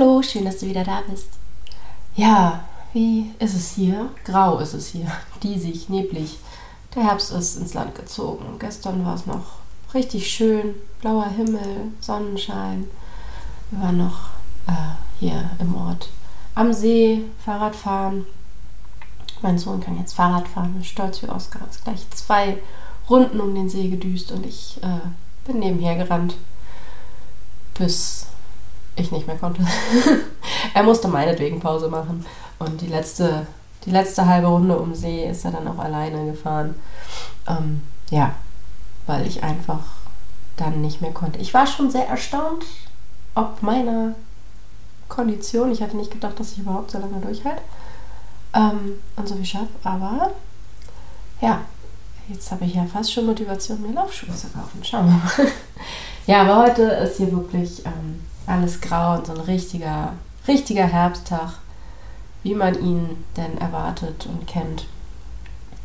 Hallo, schön, dass du wieder da bist. Ja, wie ist es hier? Grau ist es hier, diesig, neblig. Der Herbst ist ins Land gezogen. Gestern war es noch richtig schön, blauer Himmel, Sonnenschein. Wir waren noch äh, hier im Ort am See, Fahrrad fahren. Mein Sohn kann jetzt Fahrrad fahren, ist stolz wie Oskar. Ist gleich zwei Runden um den See gedüst und ich äh, bin nebenher gerannt, bis ich nicht mehr konnte. er musste meinetwegen Pause machen. Und die letzte, die letzte halbe Runde um See ist er dann auch alleine gefahren. Ähm, ja, weil ich einfach dann nicht mehr konnte. Ich war schon sehr erstaunt, ob meiner Kondition. Ich hatte nicht gedacht, dass ich überhaupt so lange durchhalte ähm, und so viel schaffe. Aber ja, jetzt habe ich ja fast schon Motivation, mir Laufschuhe zu kaufen. Schauen wir mal. ja, aber heute ist hier wirklich ähm, alles grau und so ein richtiger, richtiger Herbsttag, wie man ihn denn erwartet und kennt.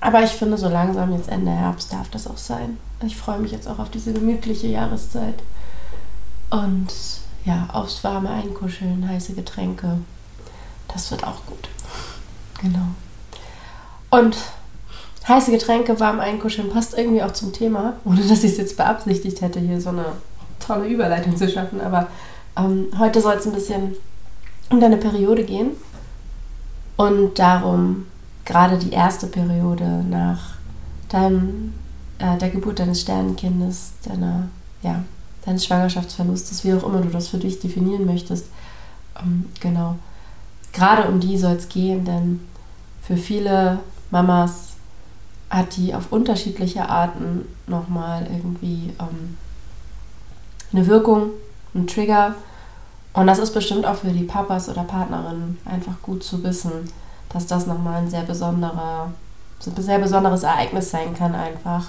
Aber ich finde, so langsam jetzt Ende Herbst darf das auch sein. Ich freue mich jetzt auch auf diese gemütliche Jahreszeit. Und ja, aufs warme Einkuscheln, heiße Getränke. Das wird auch gut. Genau. Und heiße Getränke, warm einkuscheln passt irgendwie auch zum Thema, ohne dass ich es jetzt beabsichtigt hätte, hier so eine tolle Überleitung zu schaffen. Aber ähm, heute soll es ein bisschen um deine Periode gehen und darum, gerade die erste Periode nach deinem, äh, der Geburt deines Sternenkindes, deiner, ja, deines Schwangerschaftsverlustes, wie auch immer du das für dich definieren möchtest. Ähm, genau. Gerade um die soll es gehen, denn für viele Mamas hat die auf unterschiedliche Arten nochmal irgendwie ähm, eine Wirkung ein Trigger. Und das ist bestimmt auch für die Papas oder Partnerinnen einfach gut zu wissen, dass das nochmal ein sehr besonderer, sehr besonderes Ereignis sein kann einfach.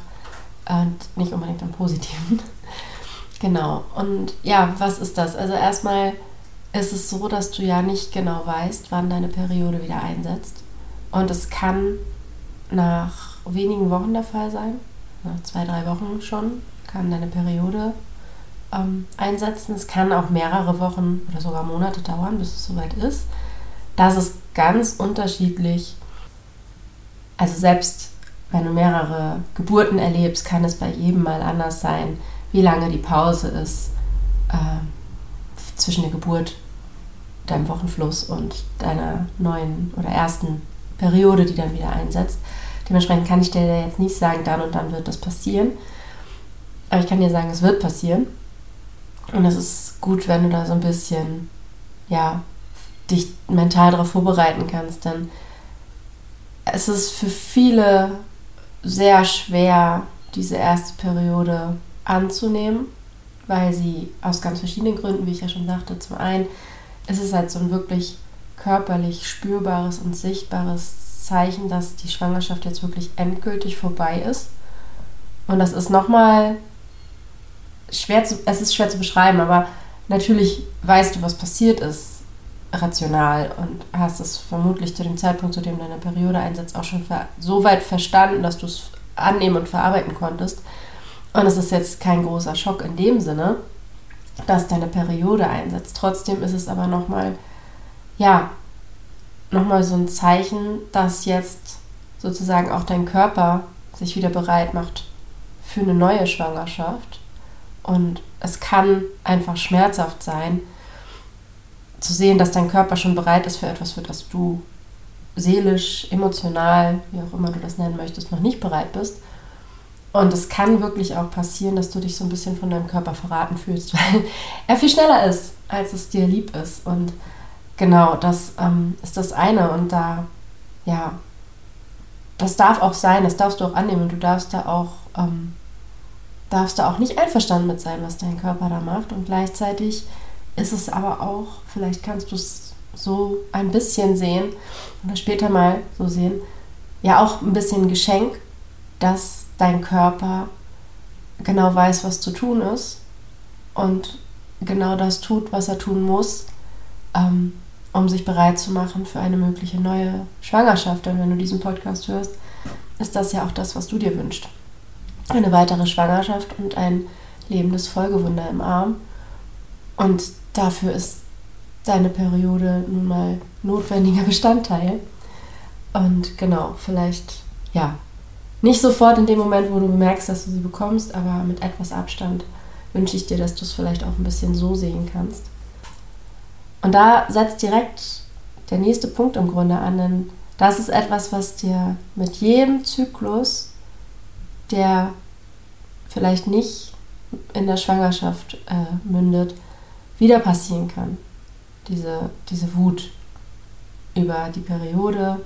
Und nicht unbedingt im Positiven. genau. Und ja, was ist das? Also erstmal ist es so, dass du ja nicht genau weißt, wann deine Periode wieder einsetzt. Und es kann nach wenigen Wochen der Fall sein, nach zwei, drei Wochen schon, kann deine Periode ähm, einsetzen. Es kann auch mehrere Wochen oder sogar Monate dauern, bis es soweit ist. Das ist ganz unterschiedlich. Also selbst wenn du mehrere Geburten erlebst, kann es bei jedem mal anders sein, wie lange die Pause ist äh, zwischen der Geburt, deinem Wochenfluss und deiner neuen oder ersten Periode, die dann wieder einsetzt. Dementsprechend kann ich dir jetzt nicht sagen, dann und dann wird das passieren. Aber ich kann dir sagen, es wird passieren. Und es ist gut, wenn du da so ein bisschen, ja, dich mental darauf vorbereiten kannst, denn es ist für viele sehr schwer, diese erste Periode anzunehmen, weil sie aus ganz verschiedenen Gründen, wie ich ja schon sagte, zum einen ist es halt so ein wirklich körperlich spürbares und sichtbares Zeichen, dass die Schwangerschaft jetzt wirklich endgültig vorbei ist. Und das ist nochmal schwer zu, es ist schwer zu beschreiben, aber natürlich weißt du, was passiert ist, rational und hast es vermutlich zu dem Zeitpunkt, zu dem deine Periode einsetzt, auch schon so weit verstanden, dass du es annehmen und verarbeiten konntest. Und es ist jetzt kein großer Schock in dem Sinne, dass deine Periode einsetzt. Trotzdem ist es aber nochmal, ja, nochmal so ein Zeichen, dass jetzt sozusagen auch dein Körper sich wieder bereit macht für eine neue Schwangerschaft und es kann einfach schmerzhaft sein, zu sehen, dass dein Körper schon bereit ist für etwas, für das du seelisch, emotional, wie auch immer du das nennen möchtest, noch nicht bereit bist. Und es kann wirklich auch passieren, dass du dich so ein bisschen von deinem Körper verraten fühlst, weil er viel schneller ist, als es dir lieb ist. Und genau, das ähm, ist das eine. Und da, ja, das darf auch sein, das darfst du auch annehmen. Und du darfst da auch ähm, darfst du auch nicht einverstanden mit sein, was dein Körper da macht. Und gleichzeitig ist es aber auch, vielleicht kannst du es so ein bisschen sehen oder später mal so sehen, ja auch ein bisschen Geschenk, dass dein Körper genau weiß, was zu tun ist und genau das tut, was er tun muss, ähm, um sich bereit zu machen für eine mögliche neue Schwangerschaft. Denn wenn du diesen Podcast hörst, ist das ja auch das, was du dir wünschst. Eine weitere Schwangerschaft und ein lebendes Folgewunder im Arm. Und dafür ist deine Periode nun mal notwendiger Bestandteil. Und genau, vielleicht, ja, nicht sofort in dem Moment, wo du bemerkst, dass du sie bekommst, aber mit etwas Abstand wünsche ich dir, dass du es vielleicht auch ein bisschen so sehen kannst. Und da setzt direkt der nächste Punkt im Grunde an, denn das ist etwas, was dir mit jedem Zyklus, der vielleicht nicht in der Schwangerschaft äh, mündet, wieder passieren kann. Diese, diese Wut über die Periode,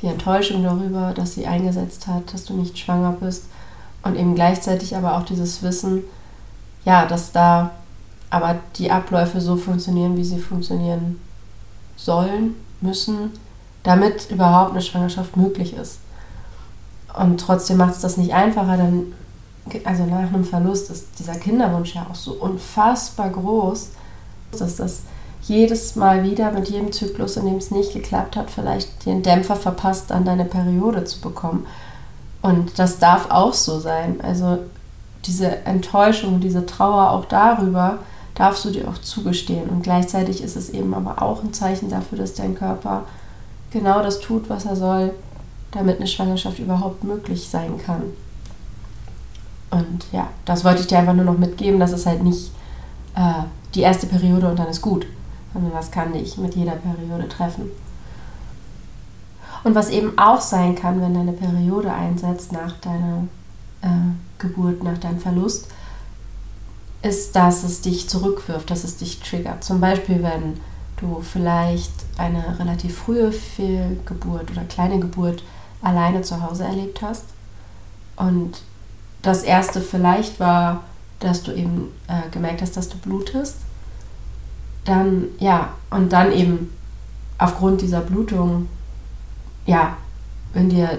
die Enttäuschung darüber, dass sie eingesetzt hat, dass du nicht schwanger bist und eben gleichzeitig aber auch dieses Wissen, ja, dass da aber die Abläufe so funktionieren, wie sie funktionieren sollen, müssen, damit überhaupt eine Schwangerschaft möglich ist. Und trotzdem macht es das nicht einfacher, denn also nach einem Verlust ist dieser Kinderwunsch ja auch so unfassbar groß, dass das jedes Mal wieder mit jedem Zyklus, in dem es nicht geklappt hat, vielleicht den Dämpfer verpasst, an deine Periode zu bekommen. Und das darf auch so sein. Also diese Enttäuschung, diese Trauer auch darüber darfst du dir auch zugestehen. Und gleichzeitig ist es eben aber auch ein Zeichen dafür, dass dein Körper genau das tut, was er soll, damit eine Schwangerschaft überhaupt möglich sein kann. Und ja, das wollte ich dir einfach nur noch mitgeben, dass es halt nicht äh, die erste Periode und dann ist gut sondern das kann dich mit jeder Periode treffen. Und was eben auch sein kann, wenn deine Periode einsetzt nach deiner äh, Geburt, nach deinem Verlust, ist, dass es dich zurückwirft, dass es dich triggert. Zum Beispiel, wenn du vielleicht eine relativ frühe Fehlgeburt oder kleine Geburt alleine zu Hause erlebt hast. Und das erste vielleicht war, dass du eben äh, gemerkt hast, dass du blutest dann, ja, und dann eben aufgrund dieser Blutung, ja, wenn dir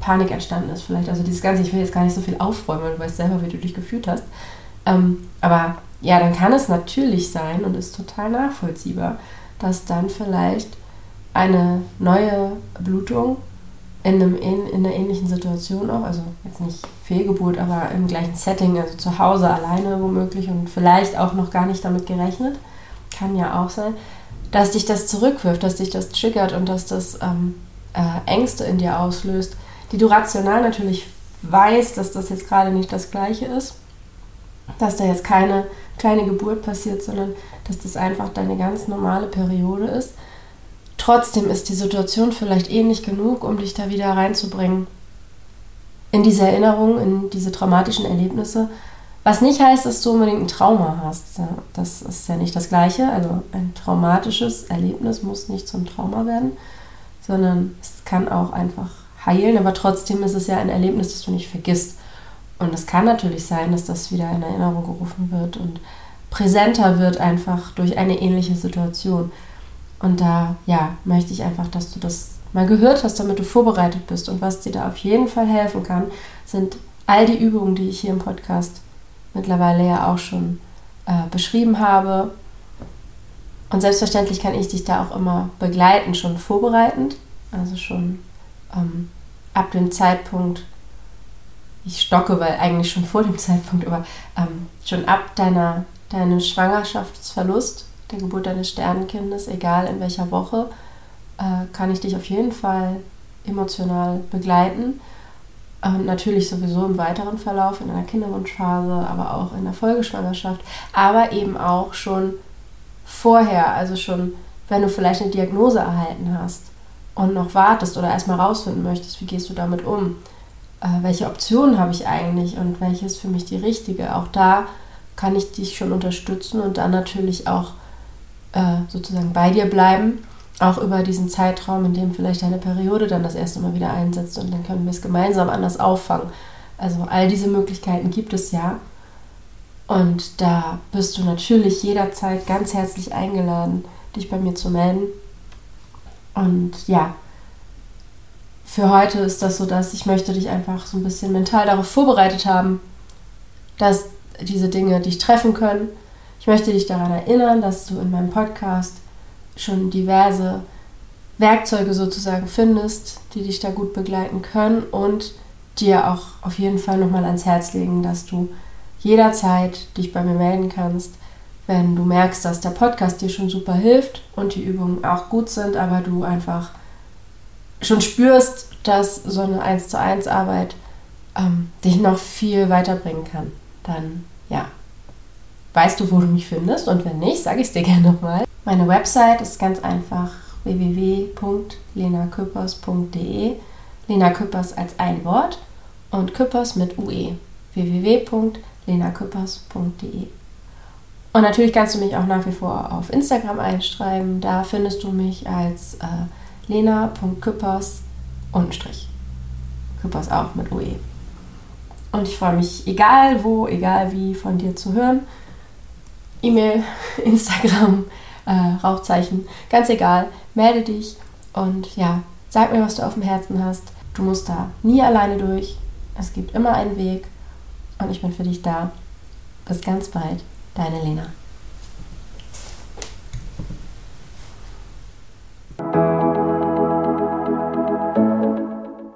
Panik entstanden ist, vielleicht, also dieses Ganze, ich will jetzt gar nicht so viel aufräumen, weil du weißt selber, wie du dich gefühlt hast. Ähm, aber ja, dann kann es natürlich sein und ist total nachvollziehbar, dass dann vielleicht eine neue Blutung in, einem, in, in einer ähnlichen Situation auch, also jetzt nicht Fehlgeburt, aber im gleichen Setting, also zu Hause alleine womöglich und vielleicht auch noch gar nicht damit gerechnet, kann ja auch sein, dass dich das zurückwirft, dass dich das triggert und dass das ähm, äh, Ängste in dir auslöst, die du rational natürlich weißt, dass das jetzt gerade nicht das Gleiche ist, dass da jetzt keine kleine Geburt passiert, sondern dass das einfach deine ganz normale Periode ist. Trotzdem ist die Situation vielleicht ähnlich genug, um dich da wieder reinzubringen in diese Erinnerung, in diese traumatischen Erlebnisse was nicht heißt, dass du unbedingt ein Trauma hast. Das ist ja nicht das Gleiche. Also ein traumatisches Erlebnis muss nicht zum Trauma werden, sondern es kann auch einfach heilen. Aber trotzdem ist es ja ein Erlebnis, das du nicht vergisst. Und es kann natürlich sein, dass das wieder in Erinnerung gerufen wird und präsenter wird einfach durch eine ähnliche Situation. Und da, ja, möchte ich einfach, dass du das mal gehört hast, damit du vorbereitet bist. Und was dir da auf jeden Fall helfen kann, sind all die Übungen, die ich hier im Podcast mittlerweile ja auch schon äh, beschrieben habe. Und selbstverständlich kann ich dich da auch immer begleiten, schon vorbereitend, also schon ähm, ab dem Zeitpunkt, ich stocke, weil eigentlich schon vor dem Zeitpunkt, aber ähm, schon ab deiner, deinem Schwangerschaftsverlust, der Geburt deines Sternenkindes, egal in welcher Woche, äh, kann ich dich auf jeden Fall emotional begleiten und natürlich sowieso im weiteren Verlauf, in einer Kinderwunschphase, aber auch in der Folgeschwangerschaft, aber eben auch schon vorher, also schon, wenn du vielleicht eine Diagnose erhalten hast und noch wartest oder erstmal rausfinden möchtest, wie gehst du damit um, äh, welche Optionen habe ich eigentlich und welche ist für mich die richtige. Auch da kann ich dich schon unterstützen und dann natürlich auch äh, sozusagen bei dir bleiben auch über diesen Zeitraum, in dem vielleicht deine Periode dann das erste Mal wieder einsetzt und dann können wir es gemeinsam anders auffangen. Also all diese Möglichkeiten gibt es ja. Und da bist du natürlich jederzeit ganz herzlich eingeladen, dich bei mir zu melden. Und ja, für heute ist das so, dass ich möchte dich einfach so ein bisschen mental darauf vorbereitet haben, dass diese Dinge dich treffen können. Ich möchte dich daran erinnern, dass du in meinem Podcast schon diverse Werkzeuge sozusagen findest, die dich da gut begleiten können und dir auch auf jeden Fall nochmal ans Herz legen, dass du jederzeit dich bei mir melden kannst, wenn du merkst, dass der Podcast dir schon super hilft und die Übungen auch gut sind, aber du einfach schon spürst, dass so eine 1 zu 1 Arbeit ähm, dich noch viel weiterbringen kann. Dann ja, weißt du, wo du mich findest und wenn nicht, sage ich es dir gerne nochmal. Meine Website ist ganz einfach www.lenaküppers.de. Lena Küppers als ein Wort und Küppers mit UE. www.lenaküppers.de. Und natürlich kannst du mich auch nach wie vor auf Instagram einschreiben. Da findest du mich als äh, lena.küppers. Küppers auch mit UE. Und ich freue mich, egal wo, egal wie, von dir zu hören. E-Mail, Instagram, äh, Rauchzeichen, ganz egal. Melde dich und ja, sag mir, was du auf dem Herzen hast. Du musst da nie alleine durch. Es gibt immer einen Weg und ich bin für dich da. Bis ganz bald, deine Lena.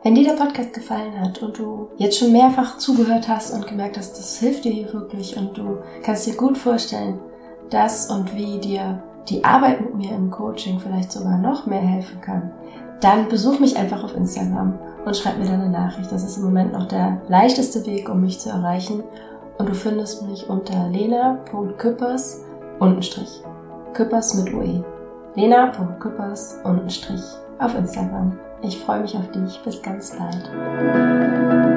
Wenn dir der Podcast gefallen hat und du jetzt schon mehrfach zugehört hast und gemerkt hast, das hilft dir hier wirklich und du kannst dir gut vorstellen, dass und wie dir die Arbeit mit mir im Coaching vielleicht sogar noch mehr helfen kann, dann besuch mich einfach auf Instagram und schreib mir deine Nachricht. Das ist im Moment noch der leichteste Weg, um mich zu erreichen. Und du findest mich unter lena.küppers untenstrich. Küppers mit UE. lena.küppers untenstrich auf Instagram. Ich freue mich auf dich. Bis ganz bald.